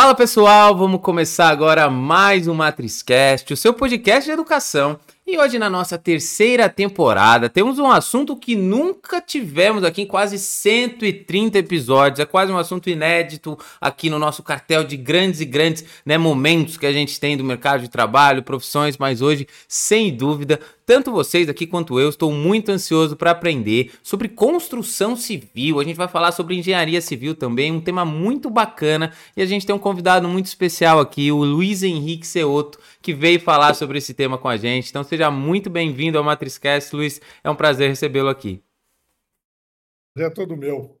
Fala pessoal, vamos começar agora mais um MatrizCast, o seu podcast de educação. E hoje, na nossa terceira temporada, temos um assunto que nunca tivemos aqui em quase 130 episódios. É quase um assunto inédito aqui no nosso cartel de grandes e grandes né, momentos que a gente tem do mercado de trabalho, profissões, mas hoje, sem dúvida, tanto vocês aqui quanto eu estou muito ansioso para aprender sobre construção civil. A gente vai falar sobre engenharia civil também, um tema muito bacana. E a gente tem um convidado muito especial aqui, o Luiz Henrique Seoto, que veio falar sobre esse tema com a gente. Então seja muito bem-vindo ao MatrizCast, Luiz. É um prazer recebê-lo aqui. É todo meu.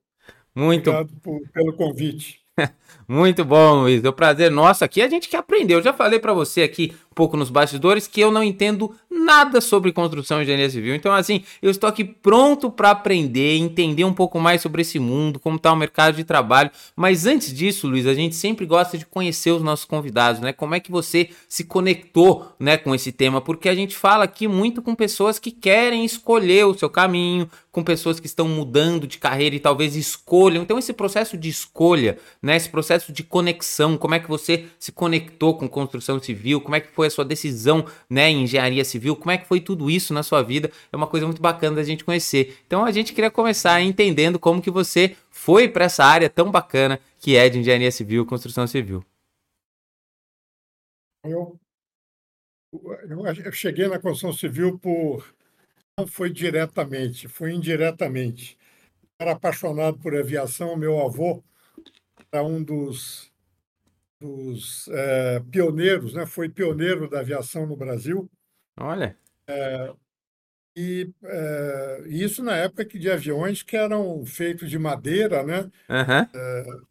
Muito. Obrigado por, pelo convite. Muito bom, Luiz. É um prazer nosso aqui. A gente que aprendeu. Eu já falei para você aqui um pouco nos bastidores que eu não entendo nada sobre construção e engenharia civil. Então, assim, eu estou aqui pronto para aprender, entender um pouco mais sobre esse mundo, como está o mercado de trabalho. Mas antes disso, Luiz, a gente sempre gosta de conhecer os nossos convidados, né? Como é que você se conectou, né, com esse tema? Porque a gente fala aqui muito com pessoas que querem escolher o seu caminho, com pessoas que estão mudando de carreira e talvez escolham. Então, esse processo de escolha, né, esse processo de conexão, como é que você se conectou com construção civil, como é que foi a sua decisão, né, em engenharia civil, como é que foi tudo isso na sua vida, é uma coisa muito bacana da gente conhecer. Então, a gente queria começar entendendo como que você foi para essa área tão bacana que é de engenharia civil, construção civil. Eu, eu cheguei na construção civil por não foi diretamente, foi indiretamente. Era apaixonado por aviação, meu avô era um dos, dos é, pioneiros, né? foi pioneiro da aviação no Brasil. Olha. É, e é, isso na época que de aviões que eram feitos de madeira, né? Uhum.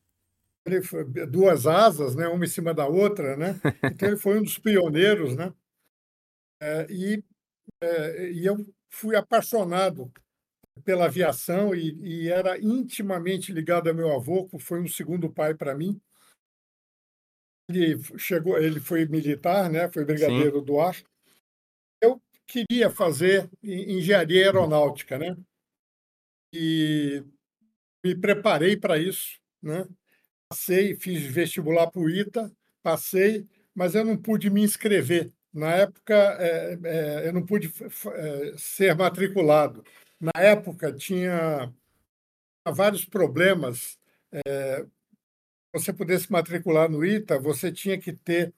Duas asas, né? Uma em cima da outra, né? Então ele foi um dos pioneiros, né? É, e, é, e eu fui apaixonado pela aviação e, e, era intimamente ligado ao meu avô, que foi um segundo pai para mim. Ele chegou, ele foi militar, né? Foi brigadeiro Sim. do ar. Eu queria fazer engenharia aeronáutica, né? E me preparei para isso, né? Passei, fiz vestibular para o ITA, passei, mas eu não pude me inscrever na época, é, é, eu não pude é, ser matriculado. Na época, tinha vários problemas. É, você pudesse matricular no ITA, você tinha que ter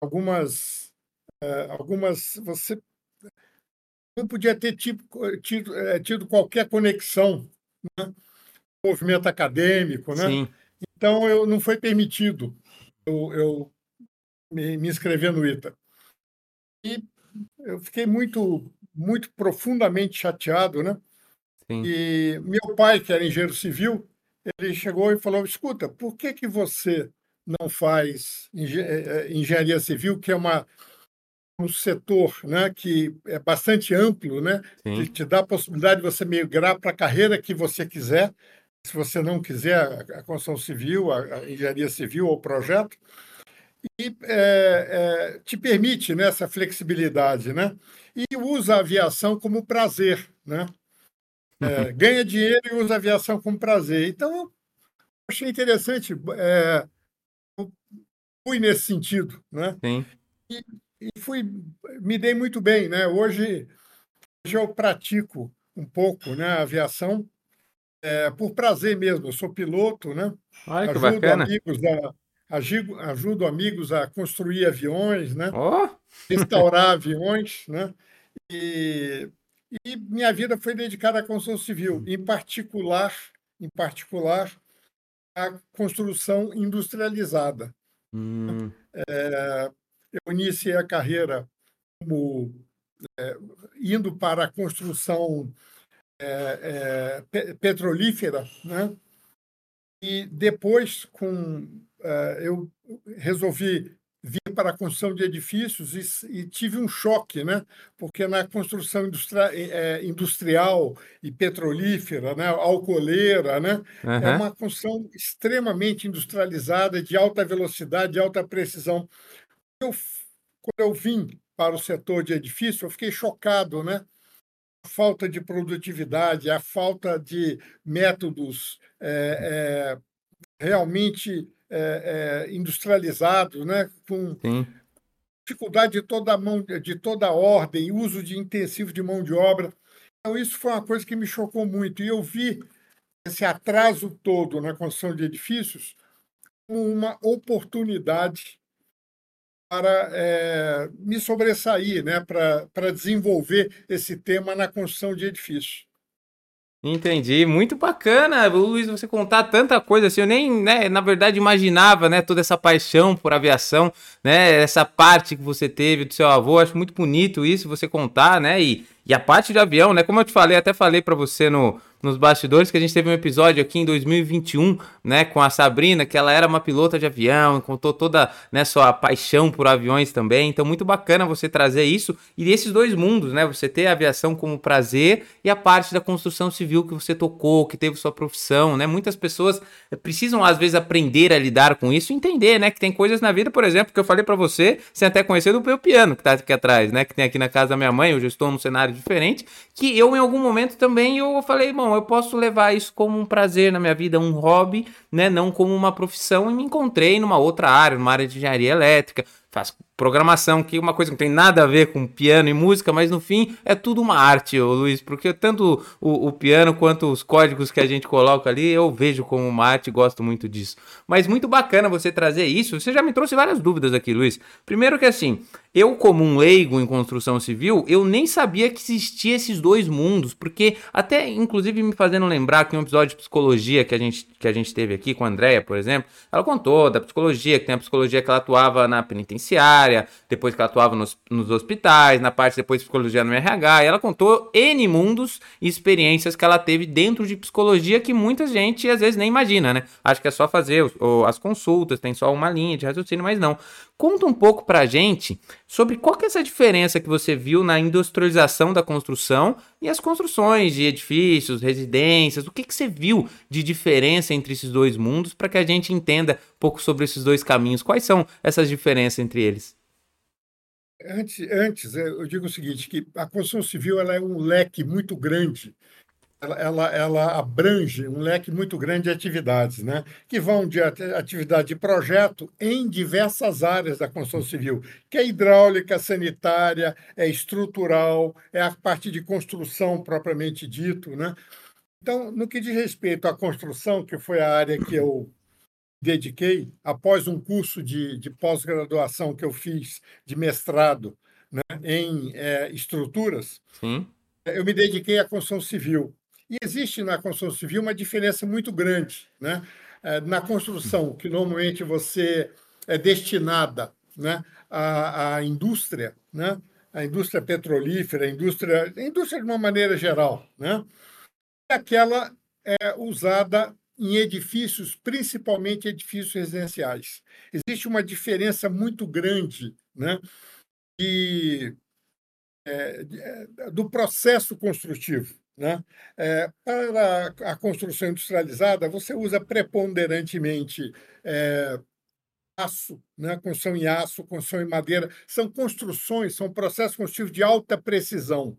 algumas. É, algumas você não podia ter tipo, tido, é, tido qualquer conexão né? movimento acadêmico, né? Sim. Então eu não foi permitido eu, eu me, me inscrever no ITA. E eu fiquei muito, muito profundamente chateado, né? Sim. E meu pai, que era engenheiro civil, ele chegou e falou: escuta, por que que você não faz eh, eh, engenharia civil, que é uma um setor, né, que é bastante amplo, né, Sim. que te dá a possibilidade de você migrar para a carreira que você quiser, se você não quiser a construção civil, a engenharia civil ou projeto, e é, é, te permite né, essa flexibilidade, né? E usa a aviação como prazer, né? É, ganha dinheiro e usa a aviação como prazer. Então, achei interessante, é, fui nesse sentido, né? Sim. E, e, fui, me dei muito bem, né? Hoje, hoje eu pratico um pouco, né, a aviação é, por prazer mesmo. Eu sou piloto, né? Olha que Ajudo bacana. amigos a ajudo, ajudo amigos a construir aviões, né? Oh. restaurar aviões, né? E, e, minha vida foi dedicada à construção civil, em particular, em particular, a construção industrializada. Hum. É, eu iniciei a carreira como é, indo para a construção é, é petrolífera, né? E depois, com eu resolvi vir para a construção de edifícios e, e, tive um choque, né? porque na construção industria, é, industrial e petrolífera, né? alcooleira, né? Uhum. é uma construção extremamente industrializada, de alta velocidade, de alta precisão. Eu, quando eu vim para o setor de edifício, eu fiquei chocado, né? A falta de produtividade, a falta de métodos é, é, realmente é, é, industrializados, né? com Sim. dificuldade de toda, mão, de toda ordem, uso de intensivo de mão de obra. Então, isso foi uma coisa que me chocou muito. E eu vi esse atraso todo na construção de edifícios como uma oportunidade para é, me sobressair, né, para, para desenvolver esse tema na construção de edifícios. Entendi, muito bacana, Luiz, você contar tanta coisa assim, eu nem, né, na verdade imaginava, né, toda essa paixão por aviação, né, essa parte que você teve do seu avô, acho muito bonito isso, você contar, né, e, e a parte de avião, né, como eu te falei, até falei para você no, nos bastidores que a gente teve um episódio aqui em 2021, né, com a Sabrina, que ela era uma pilota de avião, contou toda, né, sua paixão por aviões também. Então muito bacana você trazer isso e esses dois mundos, né, você ter a aviação como prazer e a parte da construção civil que você tocou, que teve sua profissão, né? Muitas pessoas precisam às vezes aprender a lidar com isso, entender, né, que tem coisas na vida, por exemplo, que eu falei para você, sem até conhecer do meu piano que tá aqui atrás, né, que tem aqui na casa da minha mãe, hoje eu estou num cenário diferente, que eu em algum momento também eu falei, bom, eu posso levar isso como um prazer na minha vida, um hobby, né? Não como uma profissão. E me encontrei numa outra área, numa área de engenharia elétrica, faço programação, que é uma coisa que não tem nada a ver com piano e música, mas no fim é tudo uma arte, Luiz, porque tanto o, o, piano quanto os códigos que a gente coloca ali, eu vejo como uma arte e gosto muito disso. Mas muito bacana você trazer isso. Você já me trouxe várias dúvidas aqui, Luiz. Primeiro que assim, eu como um leigo em construção civil, eu nem sabia que existia esses dois mundos, porque até inclusive me fazendo lembrar que um episódio de psicologia que a gente que a gente teve aqui com a Andrea, por exemplo, ela contou da psicologia, que tem a psicologia que ela atuava na penitenciária, depois que ela atuava nos, nos hospitais, na parte depois de psicologia no RH, ela contou N mundos e experiências que ela teve dentro de psicologia que muita gente às vezes nem imagina, né? Acho que é só fazer as consultas, tem só uma linha de raciocínio, mas não. Conta um pouco pra gente sobre qual que é essa diferença que você viu na industrialização da construção e as construções de edifícios, residências. O que, que você viu de diferença entre esses dois mundos para que a gente entenda um pouco sobre esses dois caminhos? Quais são essas diferenças entre eles? Antes, antes eu digo o seguinte, que a construção civil ela é um leque muito grande ela, ela, ela, abrange um leque muito grande de atividades, né? que vão de atividade de projeto em diversas áreas da construção civil, que é hidráulica, sanitária, é estrutural, é a parte de construção propriamente dito. Né? Então, no que diz respeito à construção, que foi a área que eu dediquei, após um curso de, de pós-graduação que eu fiz de mestrado né, em é, estruturas, Sim. eu me dediquei à construção civil. E existe na construção civil uma diferença muito grande. Né? É, na construção, que normalmente você é destinada né, à, à indústria, né? indústria petrolífera, a indústria, indústria de uma maneira geral, né? é aquela é usada em edifícios, principalmente edifícios residenciais. Existe uma diferença muito grande né, de, é, de, é, do processo construtivo. Né? É, para a construção industrializada, você usa preponderantemente é, aço, né? construção em aço, construção em madeira. São construções, são processos construtivos de alta precisão.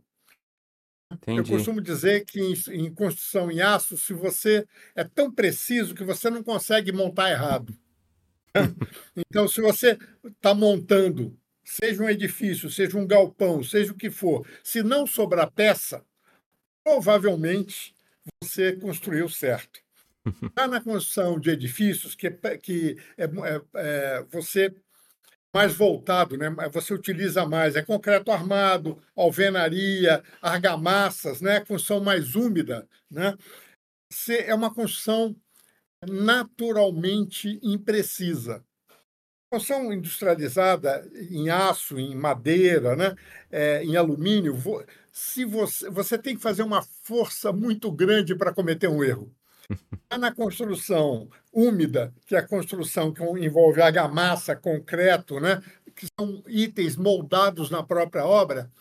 Entendi. Eu costumo dizer que em, em, construção em aço, se você é tão preciso que você não consegue montar errado. então, se você está montando, seja um edifício, seja um galpão, seja o que for, se não sobrar peça, provavelmente você construiu certo. Já na construção de edifícios, que, é, que é, é, é, você mais voltado, né? você utiliza mais, é concreto armado, alvenaria, argamassas, né? construção mais úmida. Né? Você, é uma construção naturalmente imprecisa. Construção industrializada em aço, em madeira, né? É, em alumínio, se você, você tem que fazer uma força muito grande para cometer um erro. Na construção úmida, que é a construção que envolve argamassa, concreto, né? que são itens moldados na própria obra,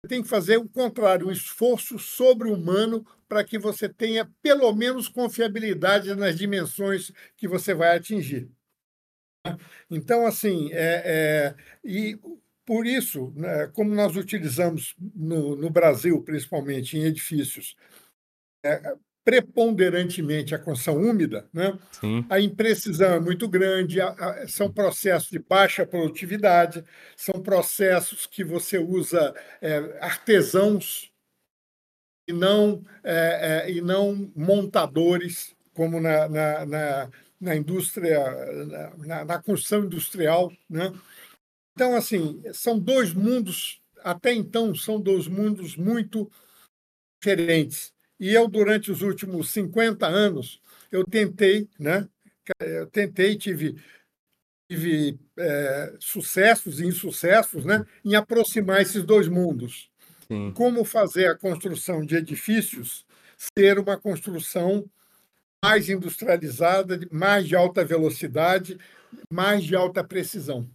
você tem que fazer o contrário, um esforço sobre-humano para que você tenha pelo menos confiabilidade nas dimensões que você vai atingir. Então, assim, é, é, e por isso, né, como nós utilizamos no, no, Brasil, principalmente em edifícios, é, preponderantemente a construção úmida, né? A imprecisão é muito grande, a, a, são processos de baixa produtividade, são processos que você usa é, artesãos e não, é, é, e não montadores, como na, na, na, na indústria, na, na, construção industrial. Né? Então, assim, são dois mundos, até então, são dois mundos muito diferentes. E eu, durante os últimos 50 anos, eu tentei, né? Eu tentei, tive, tive é, sucessos e insucessos né? em aproximar esses dois mundos. Sim. Como fazer a construção de edifícios ser uma construção mais industrializada, mais de alta velocidade, mais de alta precisão.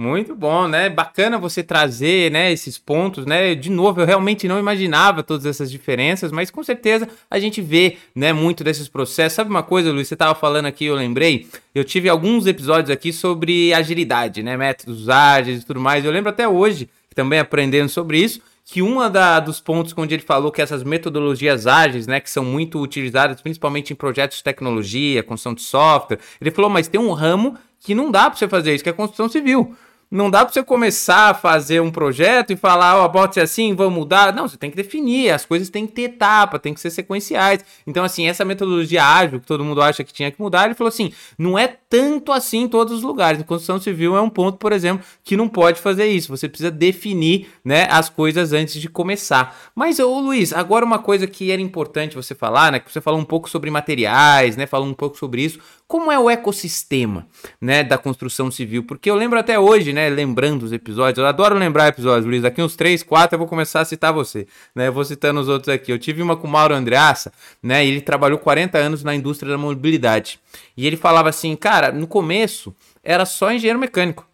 Muito bom, né? Bacana você trazer, né, esses pontos, né? De novo, eu realmente não imaginava todas essas diferenças, mas com certeza a gente vê, né, muito desses processos. Sabe uma coisa, Luiz, você estava falando aqui, eu lembrei, eu tive alguns episódios aqui sobre agilidade, né, métodos ágeis e tudo mais. Eu lembro até hoje, também aprendendo sobre isso, que uma da, dos pontos onde ele falou que essas metodologias ágeis, né, que são muito utilizadas principalmente em projetos de tecnologia, construção de software, ele falou, mas tem um ramo que não dá para você fazer isso, que é a construção civil. Não dá para você começar a fazer um projeto e falar, ó, oh, ser assim, vamos mudar. Não, você tem que definir, as coisas têm que ter etapa, tem que ser sequenciais. Então, assim, essa metodologia ágil que todo mundo acha que tinha que mudar, ele falou assim, não é tanto assim em todos os lugares. A construção civil é um ponto, por exemplo, que não pode fazer isso. Você precisa definir, né, as coisas antes de começar. Mas, ô Luiz, agora uma coisa que era importante você falar, né, que você falou um pouco sobre materiais, né, falou um pouco sobre isso como é o ecossistema, né, da construção civil? Porque eu lembro até hoje, né, lembrando os episódios, eu adoro lembrar episódios, Luiz, daqui uns 3, 4 eu vou começar a citar você, né, eu vou citando os outros aqui. Eu tive uma com o Mauro Andreassa, né, ele trabalhou 40 anos na indústria da mobilidade. E ele falava assim, cara, no começo era só engenheiro mecânico,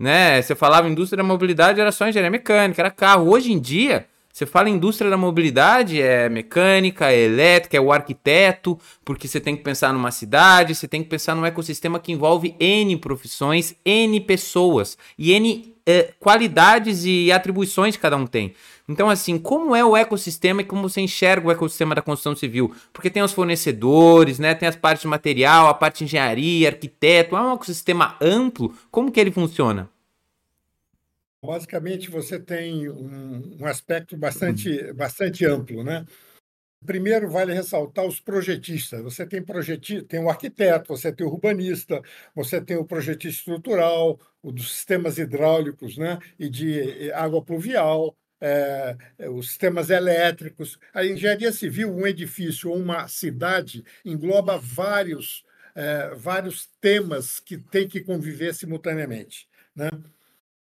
né, você falava indústria da mobilidade, era só engenharia mecânica, era carro. Hoje em dia, você fala indústria da mobilidade, é mecânica, é elétrica, é o arquiteto, porque você tem que pensar numa cidade, você tem que pensar num ecossistema que envolve N profissões, N pessoas e N é, qualidades e atribuições que cada um tem. Então, assim, como é o ecossistema e como você enxerga o ecossistema da construção civil? Porque tem os fornecedores, né? Tem as partes de material, a parte de engenharia, arquiteto, é um ecossistema amplo. Como que ele funciona? Basicamente, você tem um, um aspecto bastante, bastante amplo, né? Primeiro, vale ressaltar os projetistas. Você tem projetista, tem o arquiteto, você tem o urbanista, você tem o projetista estrutural, o dos sistemas hidráulicos né? e de água pluvial, é, os sistemas elétricos. A engenharia civil, um edifício ou uma cidade, engloba vários, é, vários temas que têm que conviver simultaneamente. Né?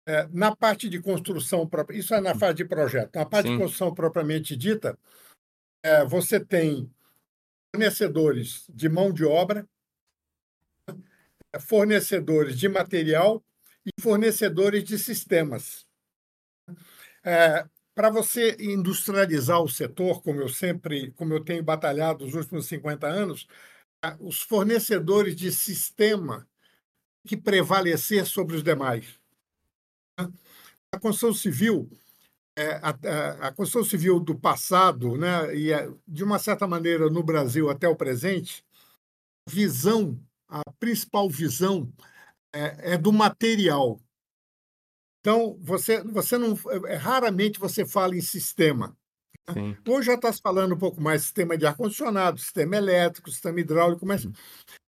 É, na parte de construção, isso é na fase de projeto, na parte Sim. de construção propriamente dita, é, você tem fornecedores de mão de obra, fornecedores de material e fornecedores de sistemas. É, para você industrializar o setor, como eu sempre, como eu tenho batalhado nos últimos 50 anos, os fornecedores de sistema que prevalecer sobre os demais. A construção civil, é, a, a, a, construção civil do passado, né, e é, de uma certa maneira no Brasil até o presente, visão, a principal visão é, é do material. Então, você, você não. É, raramente você fala em sistema. Sim. Hoje já está se falando um pouco mais sistema de ar-condicionado, sistema elétrico, sistema hidráulico, mas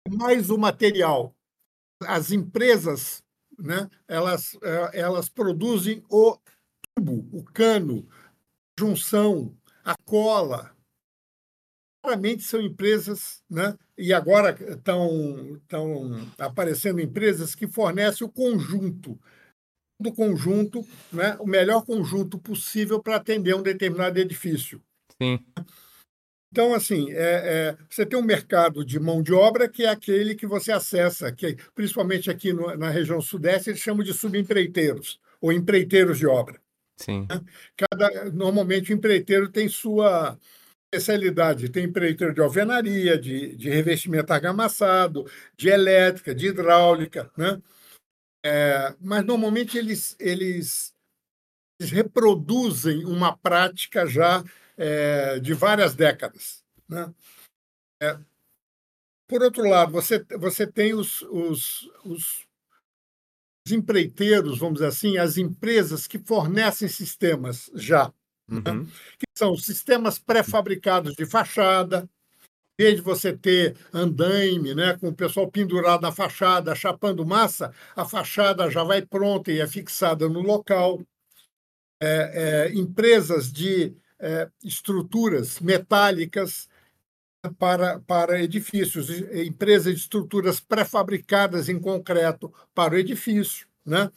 mais o material. As empresas né, elas, é, elas produzem o tubo, o cano, a junção, a cola. Claramente são empresas, né, e agora estão, estão aparecendo empresas que fornecem o conjunto do conjunto, né, o melhor conjunto possível para atender um determinado edifício. Sim. Então, assim, é, é, você tem um mercado de mão de obra que é aquele que você acessa, que principalmente aqui no, na região sudeste, eles chamam de subempreiteiros, ou empreiteiros de obra. Sim. Né? Cada, normalmente o empreiteiro tem sua especialidade. Tem empreiteiro de alvenaria, de, de revestimento argamassado, de elétrica, de hidráulica, né? É, mas normalmente eles, eles, eles reproduzem uma prática já é, de várias décadas. Né? É, por outro lado, você, você tem os, os, os, os empreiteiros, vamos dizer assim, as empresas que fornecem sistemas já, né? uhum. né? que são sistemas pré-fabricados de fachada, em vez de você ter andaime, né, com o pessoal pendurado na fachada, chapando massa, a fachada já vai pronta e é fixada no local. É, é, empresas de é, estruturas metálicas para, para edifícios, empresas de estruturas pré-fabricadas em concreto para o edifício. Né?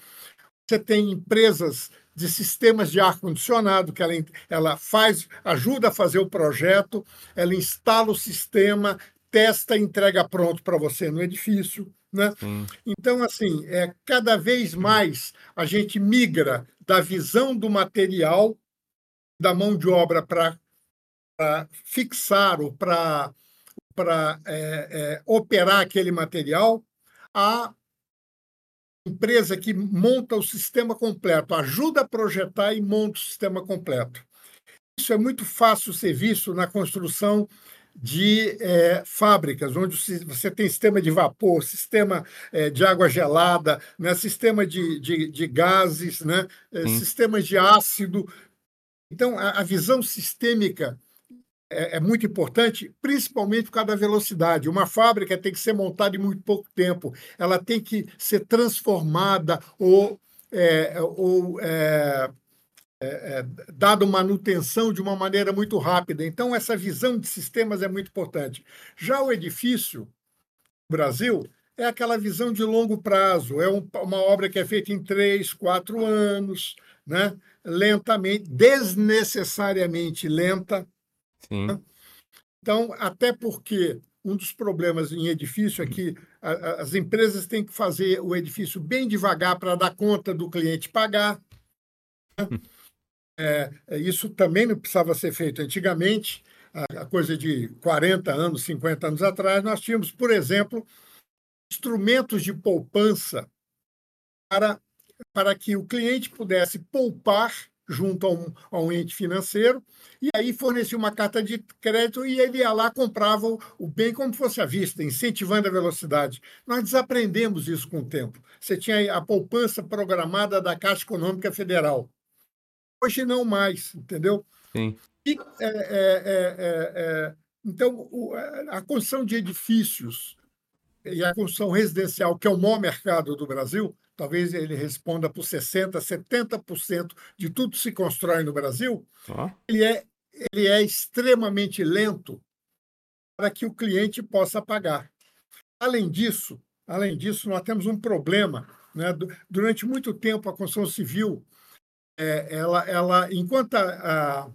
Você tem empresas de sistemas de ar-condicionado, que ela, ela faz, ajuda a fazer o projeto, ela instala o sistema, testa e entrega pronto para você no edifício. Né? Então, assim, é, cada vez mais a gente migra da visão do material, da mão de obra para fixar ou para é, é, operar aquele material, a empresa que monta o sistema completo, ajuda a projetar e monta o sistema completo. Isso é muito fácil ser visto na construção de é, fábricas, onde você tem sistema de vapor, sistema é, de água gelada, né, sistema de, de, de gases, né, é, sistemas de ácido. Então, a, a visão sistêmica é, é, muito importante, principalmente por causa da velocidade. Uma fábrica tem que ser montada em muito pouco tempo, ela tem que ser transformada ou, é, ou é, é, é dado manutenção de uma maneira muito rápida. Então, essa visão de sistemas é muito importante. Já o edifício, Brasil, é aquela visão de longo prazo, é um, uma obra que é feita em três, quatro anos, né? lentamente, desnecessariamente lenta. Sim. Então, até porque um dos problemas em edifício é que as empresas têm que fazer o edifício bem devagar para dar conta do cliente pagar. Né? É, é, isso também não precisava ser feito antigamente, a, coisa de 40 anos, 50 anos atrás, nós tínhamos, por exemplo, instrumentos de poupança para, para que o cliente pudesse poupar junto a um, a um ente financeiro, e aí fornecia uma carta de crédito e ele ia lá comprava o, o bem como fosse à vista, incentivando a velocidade. Nós desaprendemos isso com o tempo. Você tinha a poupança programada da Caixa Econômica Federal. Hoje não mais, entendeu? Sim. E, é, é, é, é, é então, o, a construção de edifícios e a construção residencial, que é o maior mercado do Brasil, talvez ele responda por 60%, 70% de tudo que se constrói no Brasil, oh. ele, é, ele é extremamente lento para que o cliente possa pagar. Além disso, além disso, nós temos um problema. Né? Durante muito tempo, a construção civil, é, ela, ela, enquanto a, a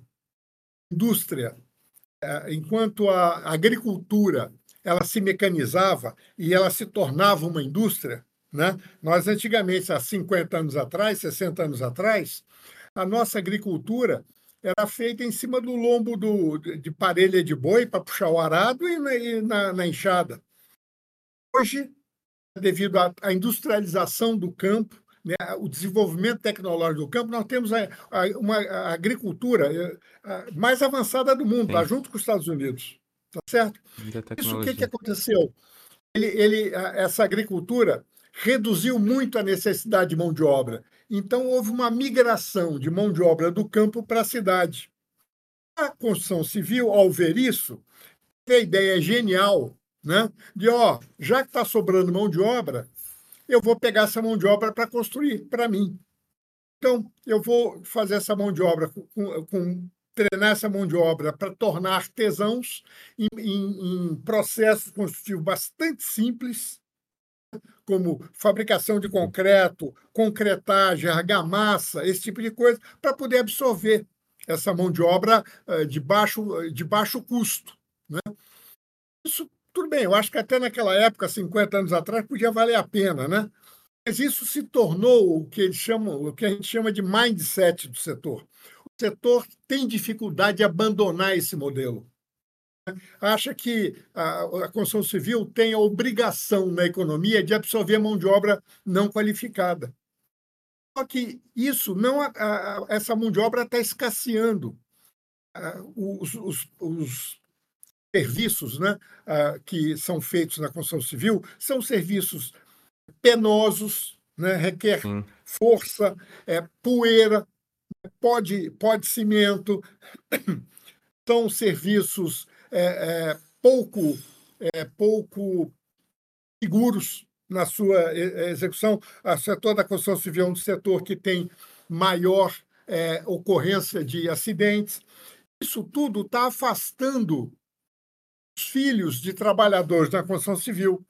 indústria, é, enquanto a agricultura ela se mecanizava e ela se tornava uma indústria, né? Nós, antigamente, há 50 anos atrás, 60 anos atrás, a nossa agricultura era feita em cima do lombo do, de parelha de boi para puxar o arado e na, e na, na enxada. Hoje, devido à industrialização do campo, né, o desenvolvimento tecnológico do campo, nós temos a, a, uma a agricultura eh, mais avançada do mundo, lá junto com os Estados Unidos. Tá certo? Isso o que, que aconteceu? Ele, ele, essa agricultura reduziu muito a necessidade de mão de obra. Então, houve uma migração de mão de obra do campo para a cidade. A construção civil, ao ver isso, teve a ideia genial né, de, ó, já que está sobrando mão de obra, eu vou pegar essa mão de obra para construir para mim. Então, eu vou fazer essa mão de obra com, com treinar essa mão de obra para tornar artesãos em, em, em processos construtivos bastante simples, como fabricação de concreto, concretagem, argamassa, esse tipo de coisa, para poder absorver essa mão de obra uh, de, baixo, de baixo custo. Né? Isso, tudo bem, eu acho que até naquela época, 50 anos atrás, podia valer a pena, né? Mas isso se tornou o que eles chamam, o que a gente chama de mindset do setor. O setor tem dificuldade de abandonar esse modelo acha que a, a construção civil tem a obrigação na economia de absorver mão de obra não qualificada. Só que isso não a, a, essa mão de obra está escasseando. Os, os, os, serviços né, que são feitos na construção civil são serviços penosos, né, requer Sim. força, é, poeira, pode, pode cimento, são serviços é, é, pouco, é, pouco seguros na sua execução. O setor da construção civil é um setor que tem maior é, ocorrência de acidentes. Isso tudo está afastando os filhos de trabalhadores da construção civil.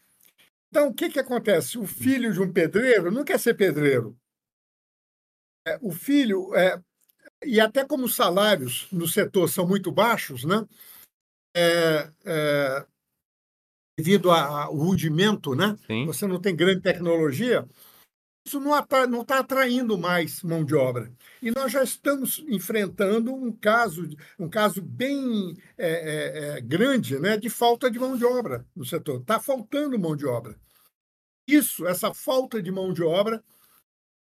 Então, o que, que acontece? O filho de um pedreiro não quer ser pedreiro. É, o filho, é, e até como os salários no setor são muito baixos, né? É, é, devido ao rudimento, né? Sim. Você não tem grande tecnologia, isso não está atraindo mais mão de obra. E nós já estamos enfrentando um caso, um caso bem é, é, é, grande né, de falta de mão de obra no setor. Está faltando mão de obra. Isso, essa falta de mão de obra,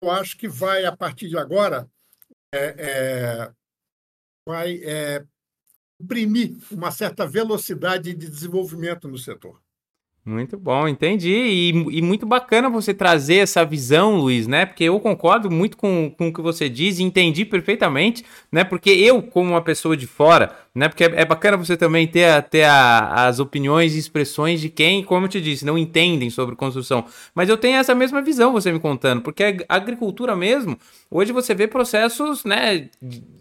eu acho que vai, a partir de agora, é, vai imprimir uma certa velocidade de desenvolvimento no setor. Muito bom, entendi. E, e, muito bacana você trazer essa visão, Luiz, né? Porque eu concordo muito com, com o que você diz e entendi perfeitamente, né? Porque eu, como uma pessoa de fora, né? Porque é, é bacana você também ter, ter a, as opiniões e expressões de quem, como eu te disse, não entendem sobre construção. Mas eu tenho essa mesma visão, você me contando, porque a agricultura mesmo, hoje você vê processos, né?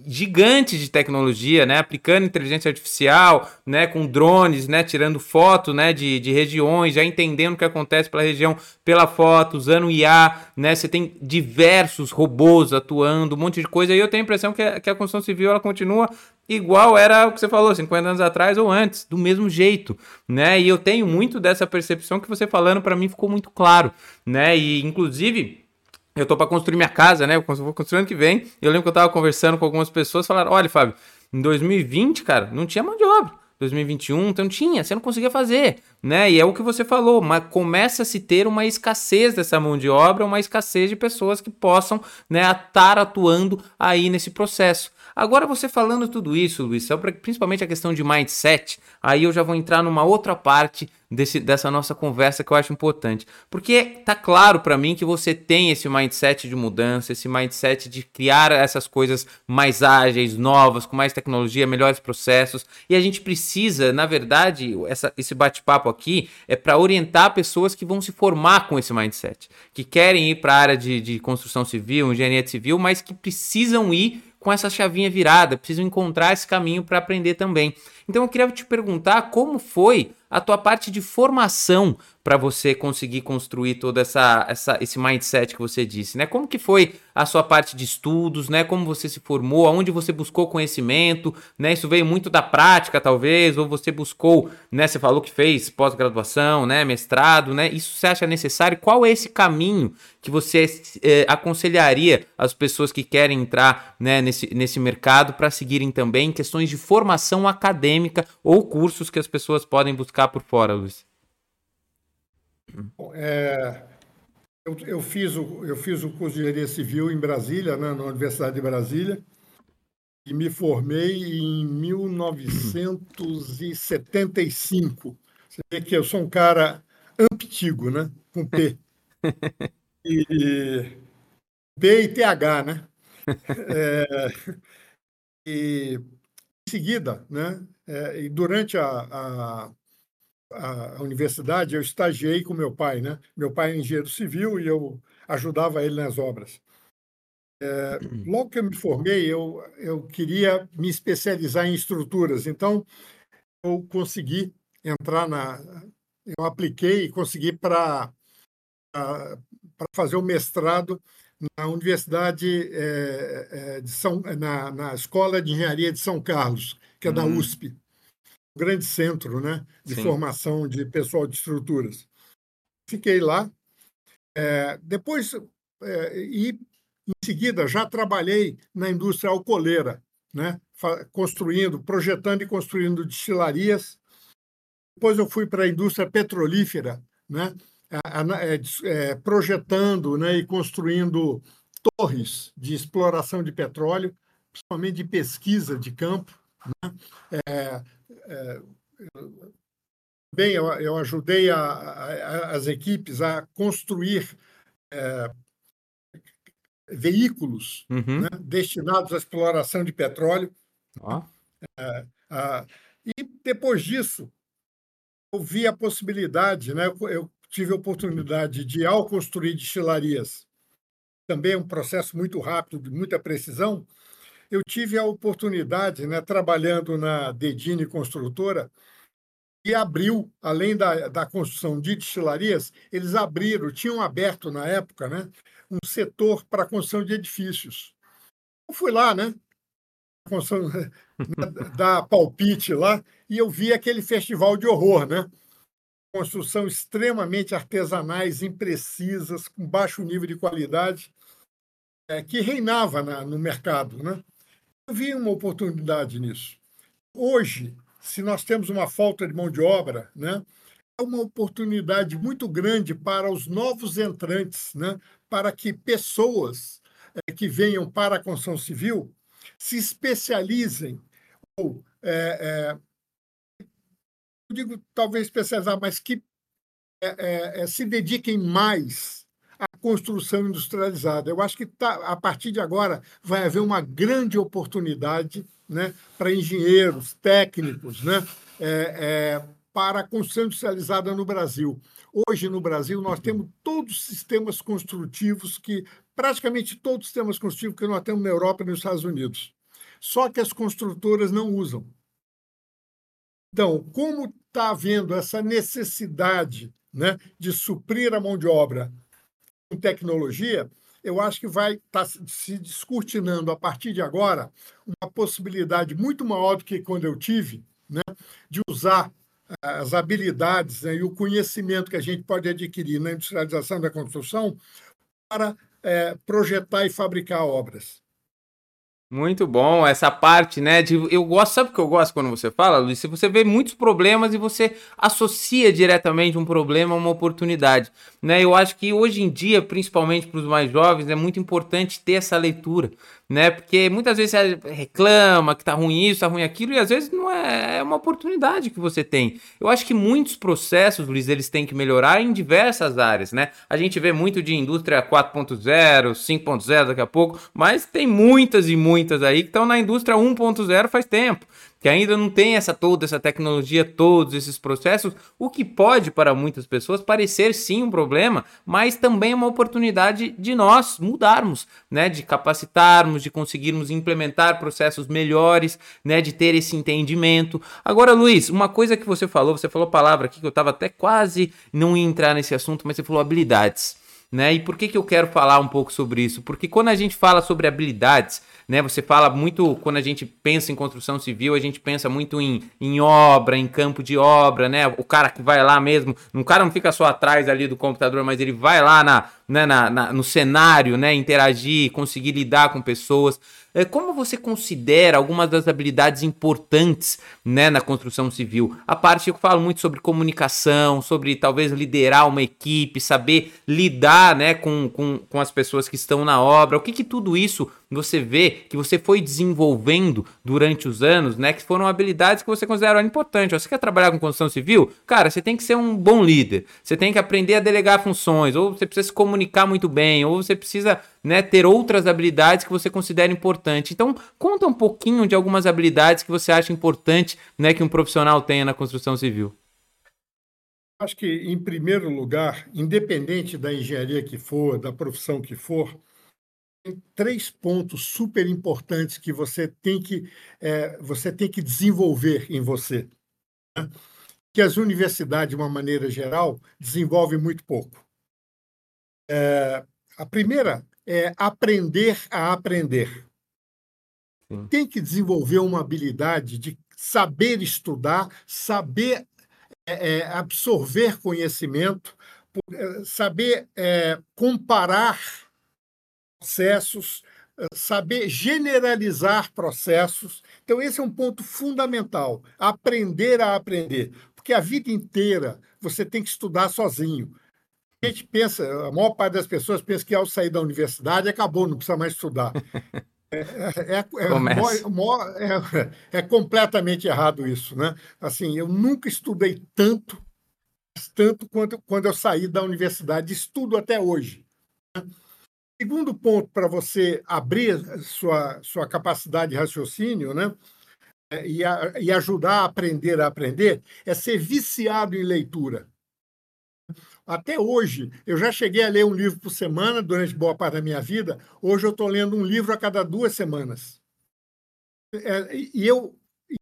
gigantes de tecnologia, né? Aplicando inteligência artificial, né? Com drones, né? Tirando foto, né? De, de regiões, já entendendo o que acontece pela região pela foto, usando IA, né? Você tem diversos robôs atuando, um monte de coisa. E eu tenho a impressão que a, que a construção civil ela continua igual era o que você falou 50 anos atrás ou antes, do mesmo jeito, né? E eu tenho muito dessa percepção que você falando para mim ficou muito claro, né? E inclusive eu tô para construir minha casa, né? Eu vou construir ano que vem. Eu lembro que eu tava conversando com algumas pessoas, falaram: "Olha, Fábio, em 2020, cara, não tinha mão de obra. 2021, então tinha, você não conseguia fazer, né? E é o que você falou, mas começa a se ter uma escassez dessa mão de obra, uma escassez de pessoas que possam, né, estar atuando aí nesse processo. Agora você falando tudo isso, Luiz, principalmente a questão de mindset, aí eu já vou entrar numa outra parte desse, dessa nossa conversa que eu acho importante. Porque tá claro para mim que você tem esse mindset de mudança, esse mindset de criar essas coisas mais ágeis, novas, com mais tecnologia, melhores processos. E a gente precisa, na verdade, essa, esse bate-papo aqui é para orientar pessoas que vão se formar com esse mindset, que querem ir para a área de, de construção civil, engenharia civil, mas que precisam ir com essa chavinha virada, precisam encontrar esse caminho para aprender também. Então eu queria te perguntar como foi a tua parte de formação para você conseguir construir todo essa, essa, esse mindset que você disse, né? Como que foi a sua parte de estudos, né? Como você se formou, aonde você buscou conhecimento, né? Isso veio muito da prática, talvez, ou você buscou, né? Você falou que fez pós-graduação, né? Mestrado, né? Isso você acha necessário? Qual é esse caminho que você é, aconselharia as pessoas que querem entrar, né? Nesse, nesse mercado para seguirem também questões de formação acadêmica ou cursos que as pessoas podem buscar por fora, Luiz? É, eu, eu, fiz o, eu fiz o curso de engenharia civil em Brasília, né, na Universidade de Brasília, e me formei em 1975. Você vê que eu sou um cara antigo, né? Com P. E, P e TH, né? É, e em seguida, né? É, e durante a, a a universidade, eu estagiei com meu pai, né? Meu pai é engenheiro civil e eu ajudava ele nas obras. É, logo que eu me formei, eu, eu queria me especializar em estruturas, então eu consegui entrar na. Eu apliquei e consegui para fazer o mestrado na Universidade é, de São, na, na Escola de Engenharia de São Carlos, que é da uhum. USP grande centro né, de Sim. formação de pessoal de estruturas. Fiquei lá. É, depois, é, e em seguida, já trabalhei na indústria alcooleira, né, construindo, projetando e construindo destilarias. Depois eu fui para a indústria petrolífera, né, projetando né, e construindo torres de exploração de petróleo, principalmente de pesquisa de campo. Né? É, é, bem, eu, eu ajudei a, a, as equipes a construir é, veículos uhum. né, destinados à exploração de petróleo. Oh. É, e depois disso, eu vi a possibilidade, né, eu tive a oportunidade de, ao construir destilarias, também um processo muito rápido, de muita precisão, eu tive a oportunidade, né, trabalhando na Dedini Construtora, e abriu, além da, da construção de destilarias, eles abriram, tinham aberto na época, né, um setor para a construção de edifícios. Eu fui lá, né, construção, né, dar palpite lá, e eu vi aquele festival de horror, né? Construção extremamente artesanais, imprecisas, com baixo nível de qualidade, é, que reinava na, no mercado, né? Eu vi uma oportunidade nisso. Hoje, se nós temos uma falta de mão de obra, né? É uma oportunidade muito grande para os novos entrantes, né? Para que pessoas é, que venham para a construção civil se especializem ou é, é, digo talvez especializar, mas que é, é, é, se dediquem mais à construção industrializada. Eu acho que tá, a partir de agora vai haver uma grande oportunidade né, para engenheiros, técnicos, né, é, é, para a construção industrializada no Brasil. Hoje, no Brasil, nós temos todos os sistemas construtivos que, praticamente todos os sistemas construtivos que nós temos na Europa e nos Estados Unidos. Só que as construtoras não usam. Então, como está havendo essa necessidade né, de suprir a mão de obra com tecnologia, eu acho que vai estar tá se descortinando a partir de agora uma possibilidade muito maior do que quando eu tive, né, de usar as habilidades né, e o conhecimento que a gente pode adquirir na industrialização da construção para é, projetar e fabricar obras. Muito bom, essa parte, né? De, eu gosto, sabe o que eu gosto quando você fala, Luiz? Se você vê muitos problemas e você associa diretamente um problema a uma oportunidade, né? Eu acho que hoje em dia, principalmente para os mais jovens, é muito importante ter essa leitura, né? Porque muitas vezes você reclama que tá ruim isso, tá ruim aquilo, e às vezes não é, é uma oportunidade que você tem. Eu acho que muitos processos, Luiz, eles têm que melhorar em diversas áreas, né? A gente vê muito de indústria 4.0, 5.0 daqui a pouco, mas tem muitas e muitas aí que estão na indústria 1.0 faz tempo que ainda não tem essa toda essa tecnologia, todos esses processos, o que pode para muitas pessoas parecer sim um problema, mas também é uma oportunidade de nós mudarmos, né, de capacitarmos, de conseguirmos implementar processos melhores, né, de ter esse entendimento. Agora, Luiz, uma coisa que você falou, você falou palavra aqui que eu estava até quase não ia entrar nesse assunto, mas você falou habilidades. Né? E por que, que eu quero falar um pouco sobre isso? Porque quando a gente fala sobre habilidades, né? Você fala muito, quando a gente pensa em construção civil, a gente pensa muito em, em obra, em campo de obra, né? O cara que vai lá mesmo, um cara não fica só atrás ali do computador, mas ele vai lá na, né, na, na no cenário, né? Interagir, conseguir lidar com pessoas. É, como você considera algumas das habilidades importantes né, na construção civil? A parte que eu falo muito sobre comunicação, sobre talvez liderar uma equipe, saber lidar né, com, com, com as pessoas que estão na obra. O que, que tudo isso você vê que você foi desenvolvendo durante os anos, né? Que foram habilidades que você considera importantes. Você quer trabalhar com construção civil? Cara, você tem que ser um bom líder. Você tem que aprender a delegar funções, ou você precisa se comunicar muito bem, ou você precisa né, ter outras habilidades que você considera importante. Então, conta um pouquinho de algumas habilidades que você acha importante né, que um profissional tenha na construção civil. Acho que, em primeiro lugar, independente da engenharia que for, da profissão que for, três pontos super importantes que você tem que, é, você tem que desenvolver em você. Né? Que as universidades, de uma maneira geral, desenvolvem muito pouco. É, a primeira é aprender a aprender. Sim. Tem que desenvolver uma habilidade de saber estudar, saber é, é absorver conhecimento, é, saber é, comparar processos, eh, saber generalizar processos. Então, esse é um ponto fundamental: aprender a aprender. Porque a vida inteira você tem que estudar sozinho. A gente pensa, a maior parte das pessoas pensa que ao sair da universidade acabou, não precisa mais estudar. É, é, é, é, completamente errado isso, né? Assim, eu nunca estudei tanto, tanto quanto quando eu saí da universidade, estudo até hoje. Né? Segundo ponto para você abrir sua, sua capacidade de raciocínio, né? E, a, e ajudar a aprender a aprender, é ser viciado em leitura. Até hoje, eu já cheguei a ler um livro por semana durante boa parte da minha vida. Hoje eu estou lendo um livro a cada duas semanas. É, e eu,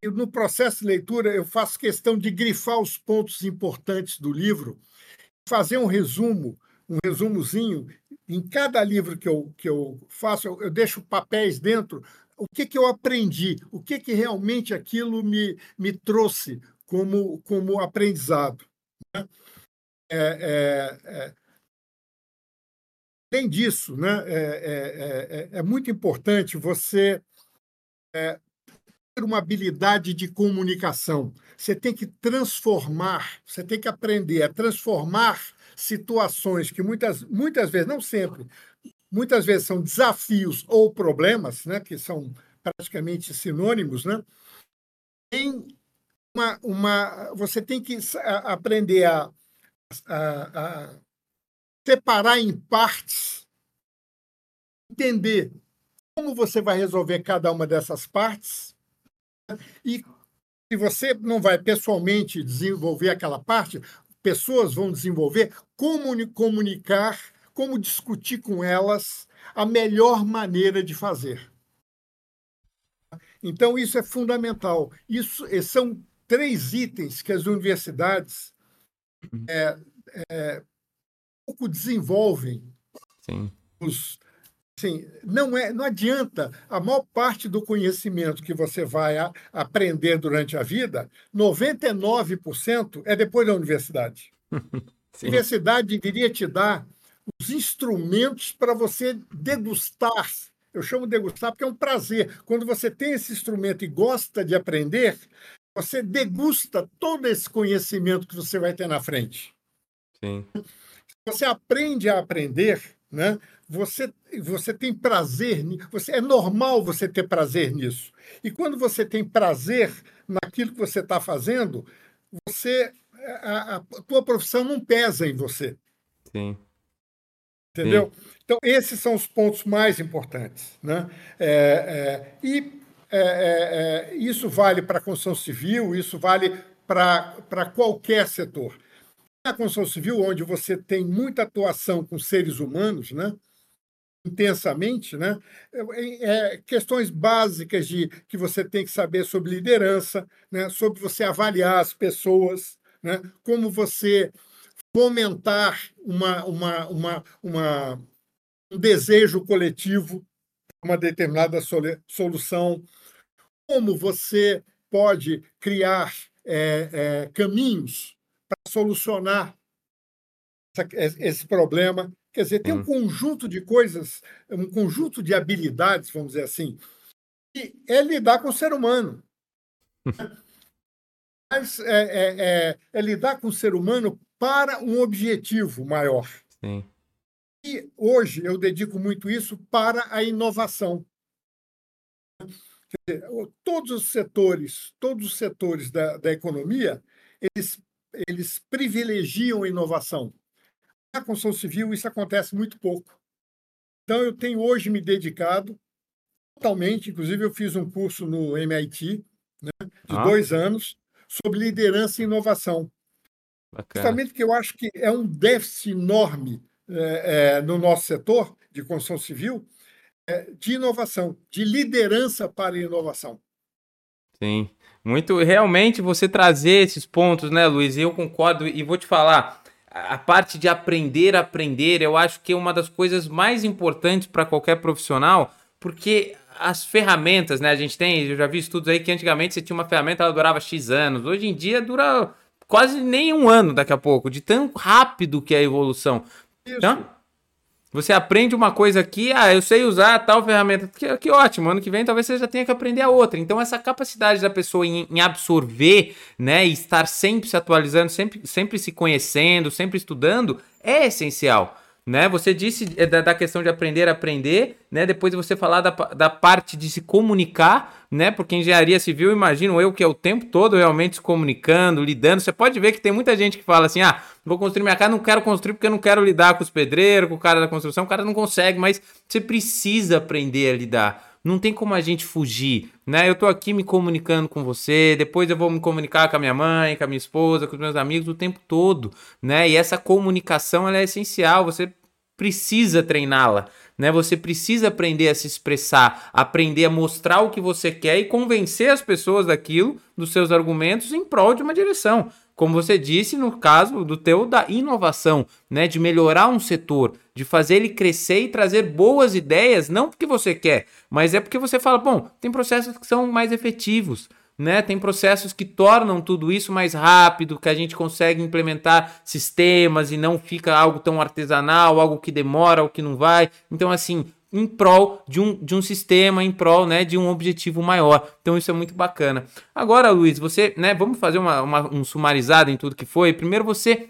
no processo de leitura, eu faço questão de grifar os pontos importantes do livro, fazer um resumo, um resumozinho. Em cada livro que eu, que eu faço, eu, eu deixo papéis dentro. O que, que eu aprendi? O que, que realmente aquilo me, me trouxe como, como aprendizado? Né? É, é, é, além disso, né, é, é, é muito importante você ter uma habilidade de comunicação. Você tem que transformar, você tem que aprender a transformar situações que muitas, muitas vezes, não sempre, muitas vezes são desafios ou problemas, né, que são praticamente sinônimos, né, em uma, uma, você tem que aprender a a, a separar em partes, entender como você vai resolver cada uma dessas partes e se você não vai pessoalmente desenvolver aquela parte, pessoas vão desenvolver como comunicar, como discutir com elas a melhor maneira de fazer. Então, isso é fundamental. Isso são três itens que as universidades é, é, pouco desenvolvem Sim. Assim, não, é, não adianta, a maior parte do conhecimento que você vai a, aprender durante a vida, 99% é depois da universidade. A universidade deveria te dar os instrumentos para você degustar. Eu chamo de degustar porque é um prazer. Quando você tem esse instrumento e gosta de aprender, você degusta todo esse conhecimento que você vai ter na frente. Sim. Você aprende a aprender, né? Você, você tem prazer, você é normal você ter prazer nisso. E quando você tem prazer naquilo que você está fazendo, você a, a, tua profissão não pesa em você. Sim. Entendeu? Sim. Então, esses são os pontos mais importantes. Né? É, é, e é, é, é, isso vale para a construção civil, isso vale para qualquer setor. Na construção civil, onde você tem muita atuação com seres humanos, né? Intensamente, né? É, é, questões básicas de que você tem que saber sobre liderança, né? sobre você avaliar as pessoas, né? como você fomentar uma, uma, uma, uma, um desejo coletivo, uma determinada solução, como você pode criar é, é, caminhos para solucionar essa, esse problema. Quer dizer, tem um conjunto de coisas, um conjunto de habilidades, vamos dizer assim, que é lidar com o ser humano. Mas é, é, é, é, lidar com o ser humano para um objetivo maior. Sim. E hoje eu dedico muito isso para a inovação todos os setores, todos os setores da, da economia, eles, eles privilegiam a inovação. Na construção civil, isso acontece muito pouco. Então, eu tenho hoje me dedicado totalmente, inclusive eu fiz um curso no MIT, né, de ah. dois anos, sobre liderança e inovação. Bacana. Justamente porque eu acho que é um déficit enorme é, é, no nosso setor de construção civil, é, de inovação, de liderança para inovação. Sim, muito realmente você trazer esses pontos, né, Luiz? Eu concordo e vou te falar. A parte de aprender a aprender, eu acho que é uma das coisas mais importantes para qualquer profissional, porque as ferramentas, né? A gente tem, eu já vi estudos aí que antigamente você tinha uma ferramenta, ela durava X anos. Hoje em dia dura quase nem um ano daqui a pouco, de tão rápido que é a evolução. Isso. Então, você aprende uma coisa aqui, ah, eu sei usar tal ferramenta, que, que ótimo, ano que vem talvez você já tenha que aprender a outra. Então, essa capacidade da pessoa em, em absorver, né, e estar sempre se atualizando, sempre, sempre se conhecendo, sempre estudando, é essencial. Né? Você disse é, da, da questão de aprender a aprender, né? Depois você falar da, da parte de se comunicar, né? Porque engenharia civil, imagino eu que é o tempo todo realmente se comunicando, lidando. Você pode ver que tem muita gente que fala assim: ah, vou construir minha casa, não quero construir porque eu não quero lidar com os pedreiros, com o cara da construção. O cara não consegue, mas você precisa aprender a lidar. Não tem como a gente fugir, né? Eu tô aqui me comunicando com você, depois eu vou me comunicar com a minha mãe, com a minha esposa, com os meus amigos o tempo todo, né? E essa comunicação ela é essencial, você precisa treiná-la, né? Você precisa aprender a se expressar, aprender a mostrar o que você quer e convencer as pessoas daquilo, dos seus argumentos em prol de uma direção como você disse no caso do teu da inovação, né, de melhorar um setor, de fazer ele crescer e trazer boas ideias, não porque você quer, mas é porque você fala, bom, tem processos que são mais efetivos, né? Tem processos que tornam tudo isso mais rápido, que a gente consegue implementar sistemas e não fica algo tão artesanal, algo que demora, algo que não vai. Então, assim, em prol de um, de um sistema, em prol né, de um objetivo maior. Então isso é muito bacana. Agora, Luiz, você, né, vamos fazer uma, uma, um sumarizado em tudo que foi. Primeiro você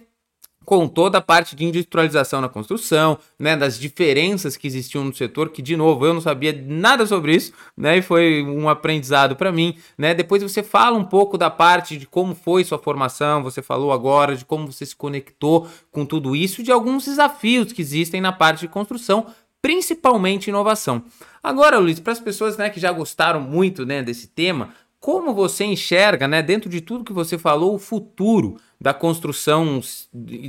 contou da parte de industrialização na construção, né, das diferenças que existiam no setor, que de novo eu não sabia nada sobre isso, né, e foi um aprendizado para mim, né? Depois você fala um pouco da parte de como foi sua formação, você falou agora de como você se conectou com tudo isso, de alguns desafios que existem na parte de construção, principalmente inovação. Agora, Luiz, para as pessoas né, que já gostaram muito né, desse tema, como você enxerga, né, dentro de tudo que você falou, o futuro da construção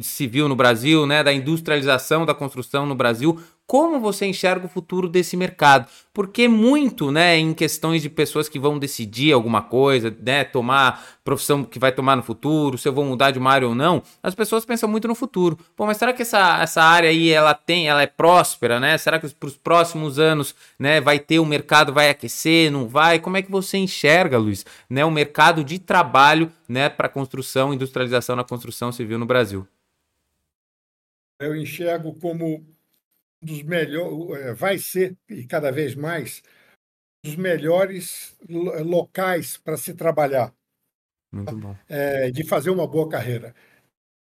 civil no Brasil, né, da industrialização da construção no Brasil? Como você enxerga o futuro desse mercado. Porque muito, né, em questões de pessoas que vão decidir alguma coisa, né, tomar profissão que vai tomar no futuro, se eu vou mudar de uma área ou não, as pessoas pensam muito no futuro. Pô, mas será que essa, essa área aí ela tem, ela é próspera, né? Será que para os próximos anos, né, vai ter o mercado vai aquecer, não vai? Como é que você enxerga, Luiz, né, o mercado de trabalho, né, para construção, industrialização na construção civil no Brasil? Eu enxergo como dos melhores, é, vai ser, e cada vez mais, dos melhores locais para se trabalhar. Muito bom. É, de fazer uma boa carreira.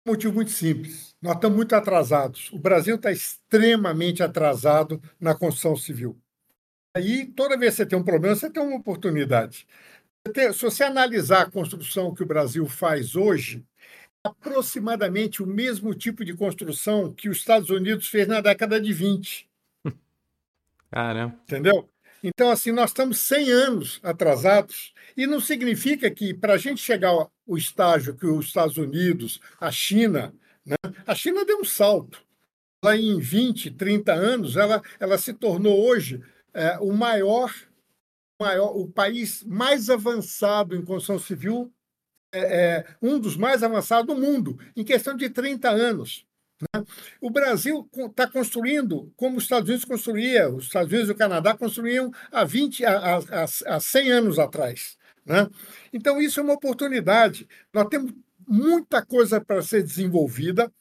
Um motivo muito simples. Nós estamos muito atrasados. O Brasil está extremamente atrasado na construção civil. Aí, toda vez que você tem um problema, você tem uma oportunidade. Se você analisar a construção que o Brasil faz hoje, aproximadamente o mesmo tipo de construção que os Estados Unidos fez na década de 20. Caramba. Entendeu? Então, assim, nós estamos 100 anos atrasados e não significa que, para a gente chegar ao estágio que os Estados Unidos, a China, né? a China deu um salto. Lá em 20, 30 anos, ela, ela se tornou hoje é, o maior, maior, o país mais avançado em construção civil é, é, um dos mais avançados do mundo, em questão de 30 anos. Né? O Brasil está construindo como os Estados Unidos construía, os Estados Unidos e o Canadá construíam há 20, há, há, há 100 anos atrás. Né? Então, isso é uma oportunidade. Nós temos muita coisa para ser desenvolvida,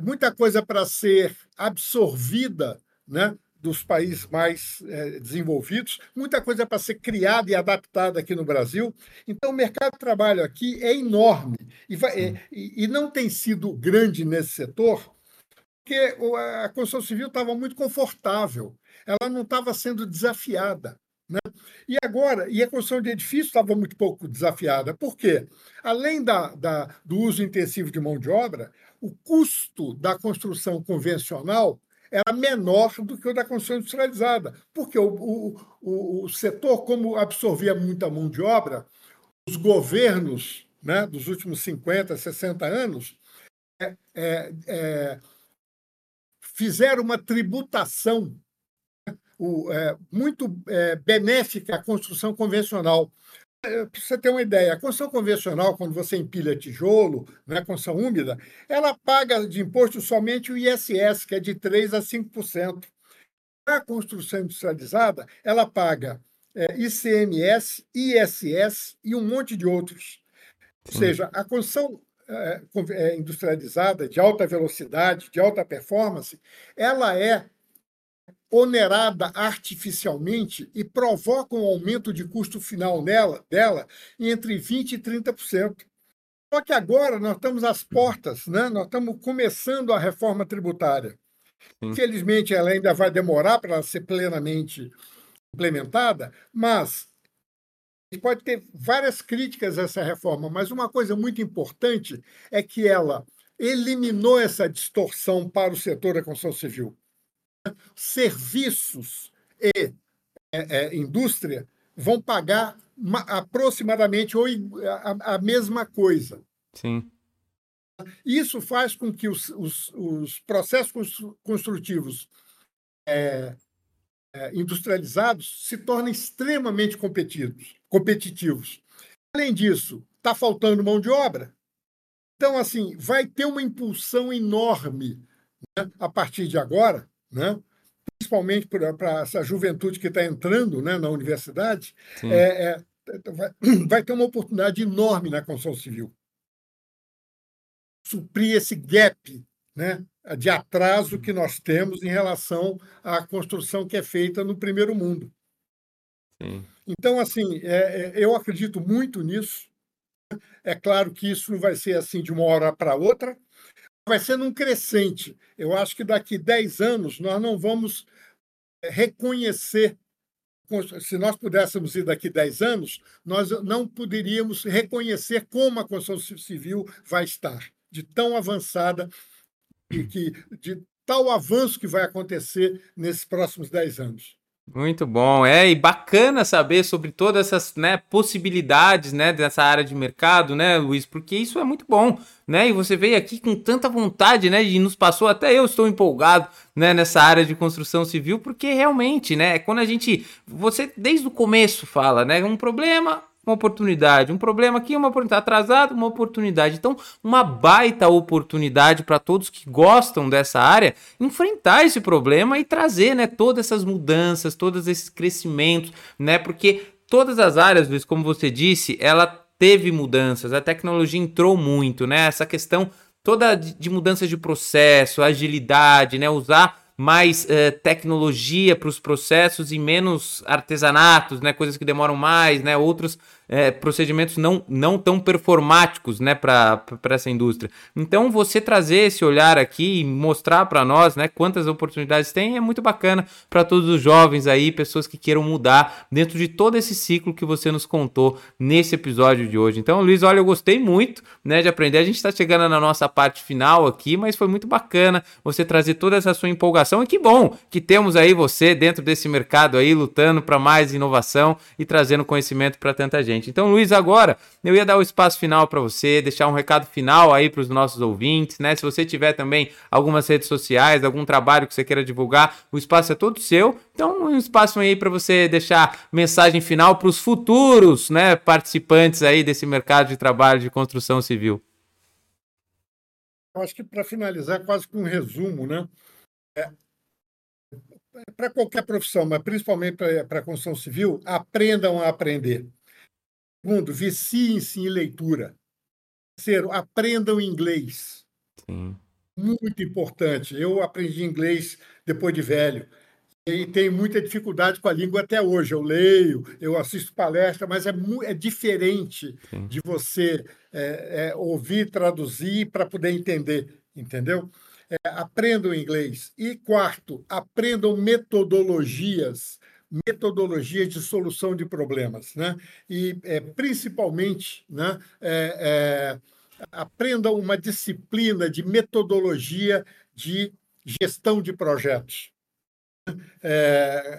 muita coisa para ser absorvida né, dos países mais é, desenvolvidos, muita coisa para ser criada e adaptada aqui no Brasil. Então, o mercado de trabalho aqui é enorme e, vai, é, e não tem sido grande nesse setor, porque a construção civil estava muito confortável, ela não estava sendo desafiada. Né? E agora, e a construção de edifícios estava muito pouco desafiada. Por quê? Além da, da, do uso intensivo de mão de obra, o custo da construção convencional era menor do que o da construção industrializada, porque o, o, o, setor, como absorvia muita mão de obra, os governos né, dos últimos 50, 60 anos é, é, é, fizeram uma tributação né, o, é, muito é, benéfica à construção convencional. É, para você ter uma ideia, a construção convencional, quando você empilha tijolo, né, construção úmida, ela paga de imposto somente o ISS, que é de 3% a 5%. A construção industrializada, ela paga é, ICMS, ISS e um monte de outros. Ou seja, a construção é, é, industrializada de alta velocidade, de alta performance, ela é onerada artificialmente e provoca um aumento de custo final nela, dela entre 20% e 30%. Só que agora nós estamos às portas, né? nós estamos começando a reforma tributária. Sim. Infelizmente, ela ainda vai demorar para ser plenamente implementada, mas pode ter várias críticas a essa reforma, mas uma coisa muito importante é que ela eliminou essa distorção para o setor da construção civil. Serviços e é, é, indústria vão pagar aproximadamente ou a, a mesma coisa. Sim. Isso faz com que os, os, os processos construtivos é, é, industrializados se tornem extremamente competitivos. competitivos. Além disso, está faltando mão de obra. Então, assim, vai ter uma impulsão enorme né, a partir de agora, né, principalmente para essa juventude que está entrando né, na universidade, é, é, vai, vai ter uma oportunidade enorme na construção civil suprir esse gap né, de atraso que nós temos em relação à construção que é feita no primeiro mundo. Sim. Então, assim, é, é, eu acredito muito nisso. É claro que isso não vai ser assim de uma hora para outra, vai ser num crescente. Eu acho que daqui 10 anos nós não vamos é, reconhecer. Se nós pudéssemos ir daqui 10 anos, nós não poderíamos reconhecer como a construção civil vai estar de tão avançada e que de tal avanço que vai acontecer nesses próximos 10 anos. Muito bom, é e bacana saber sobre todas essas né, possibilidades né, dessa área de mercado, né, Luiz? Porque isso é muito bom, né? E você veio aqui com tanta vontade, né? E nos passou até eu estou empolgado, né, nessa área de construção civil, porque realmente, né? Quando a gente, você desde o começo fala, né, um problema, uma oportunidade. Um problema aqui, uma oportunidade. Atrasado, uma oportunidade. Então, uma baita oportunidade para todos que gostam dessa área enfrentar esse problema e trazer né, todas essas mudanças, todos esses crescimentos, né? Porque todas as áreas, Luiz, como você disse, ela teve mudanças, a tecnologia entrou muito, né? Essa questão toda de, mudanças de processo, agilidade, né? Usar mais uh, tecnologia para os processos e menos artesanatos, né? Coisas que demoram mais, né? Outros é, procedimentos não, não tão performáticos né, para essa indústria. Então, você trazer esse olhar aqui e mostrar para nós né, quantas oportunidades tem é muito bacana para todos os jovens aí, pessoas que queiram mudar dentro de todo esse ciclo que você nos contou nesse episódio de hoje. Então, Luiz, olha, eu gostei muito né, de aprender. A gente está chegando na nossa parte final aqui, mas foi muito bacana você trazer toda essa sua empolgação e que bom que temos aí você dentro desse mercado aí lutando para mais inovação e trazendo conhecimento para tanta gente gente. Então, Luiz, agora eu ia dar o espaço final para você, deixar um recado final aí para os nossos ouvintes, né? Se você tiver também algumas redes sociais, algum trabalho que você queira divulgar, o espaço é todo seu. Então, um espaço aí para você deixar mensagem final para os futuros, né, participantes aí desse mercado de trabalho de construção civil. Acho que para finalizar, quase com um resumo, né? É, para qualquer profissão, mas principalmente para a construção civil, aprendam a aprender. Segundo, viciem-se em leitura. Terceiro, aprendam inglês. Sim. Muito importante. Eu aprendi inglês depois de velho e tenho muita dificuldade com a língua até hoje. Eu leio, eu assisto palestra, mas é, é diferente Sim. de você é, é, ouvir, traduzir para poder entender, entendeu? É, aprendam inglês. E quarto, aprendam metodologias metodologia de solução de problemas, né? E é, principalmente, né? É, é, aprenda uma disciplina de metodologia de gestão de projetos, é,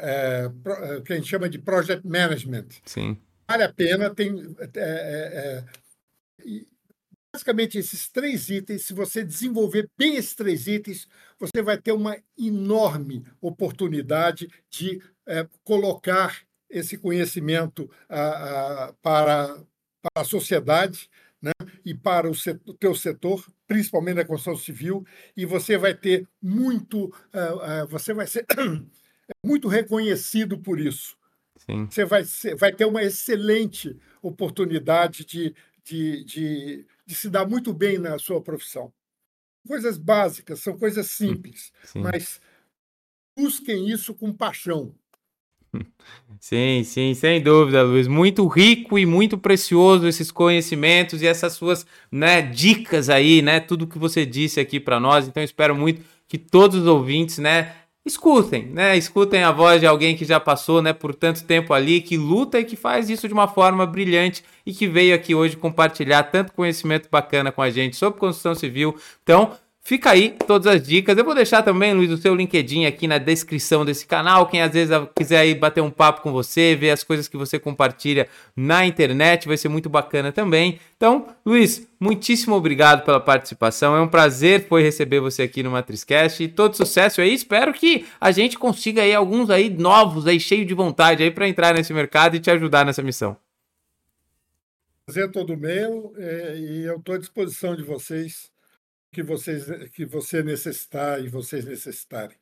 é, é que a gente chama de project management. Sim. Vale a pena, tem basicamente esses três itens, se você desenvolver bem esses três itens, você vai ter uma enorme oportunidade de é, colocar esse conhecimento a, a, para, para a sociedade né, e para o, setor, o teu setor, principalmente na construção civil, e você vai ter muito, uh, uh, você vai ser muito reconhecido por isso. Sim. Você vai, ser, vai ter uma excelente oportunidade de, de, de, de se dar muito bem na sua profissão. Coisas básicas, são coisas simples, Sim. mas busquem isso com paixão. Sim, sim, sem dúvida, Luiz. Muito rico e muito precioso esses conhecimentos e essas suas né, dicas aí, né? Tudo que você disse aqui para nós. Então, espero muito que todos os ouvintes, né, escutem, né? Escutem a voz de alguém que já passou, né, por tanto tempo ali, que luta e que faz isso de uma forma brilhante e que veio aqui hoje compartilhar tanto conhecimento bacana com a gente sobre construção civil. Então, Fica aí todas as dicas. Eu vou deixar também, Luiz, o seu LinkedIn aqui na descrição desse canal. Quem às vezes quiser aí bater um papo com você, ver as coisas que você compartilha na internet, vai ser muito bacana também. Então, Luiz, muitíssimo obrigado pela participação. É um prazer foi receber você aqui no Matrizcast e todo sucesso aí. Espero que a gente consiga aí alguns aí novos aí cheio de vontade aí para entrar nesse mercado e te ajudar nessa missão. Prazer é todo meu é, e eu estou à disposição de vocês que vocês que você necessitar e vocês necessitarem.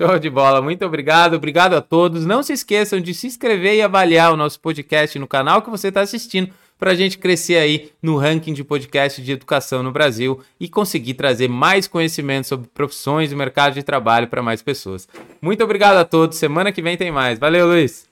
Show de bola, muito obrigado, obrigado a todos. Não se esqueçam de se inscrever e avaliar o nosso podcast no canal que você está assistindo para a gente crescer aí no ranking de podcast de educação no Brasil e conseguir trazer mais conhecimento sobre profissões e mercado de trabalho para mais pessoas. Muito obrigado a todos. Semana que vem tem mais. Valeu, Luiz.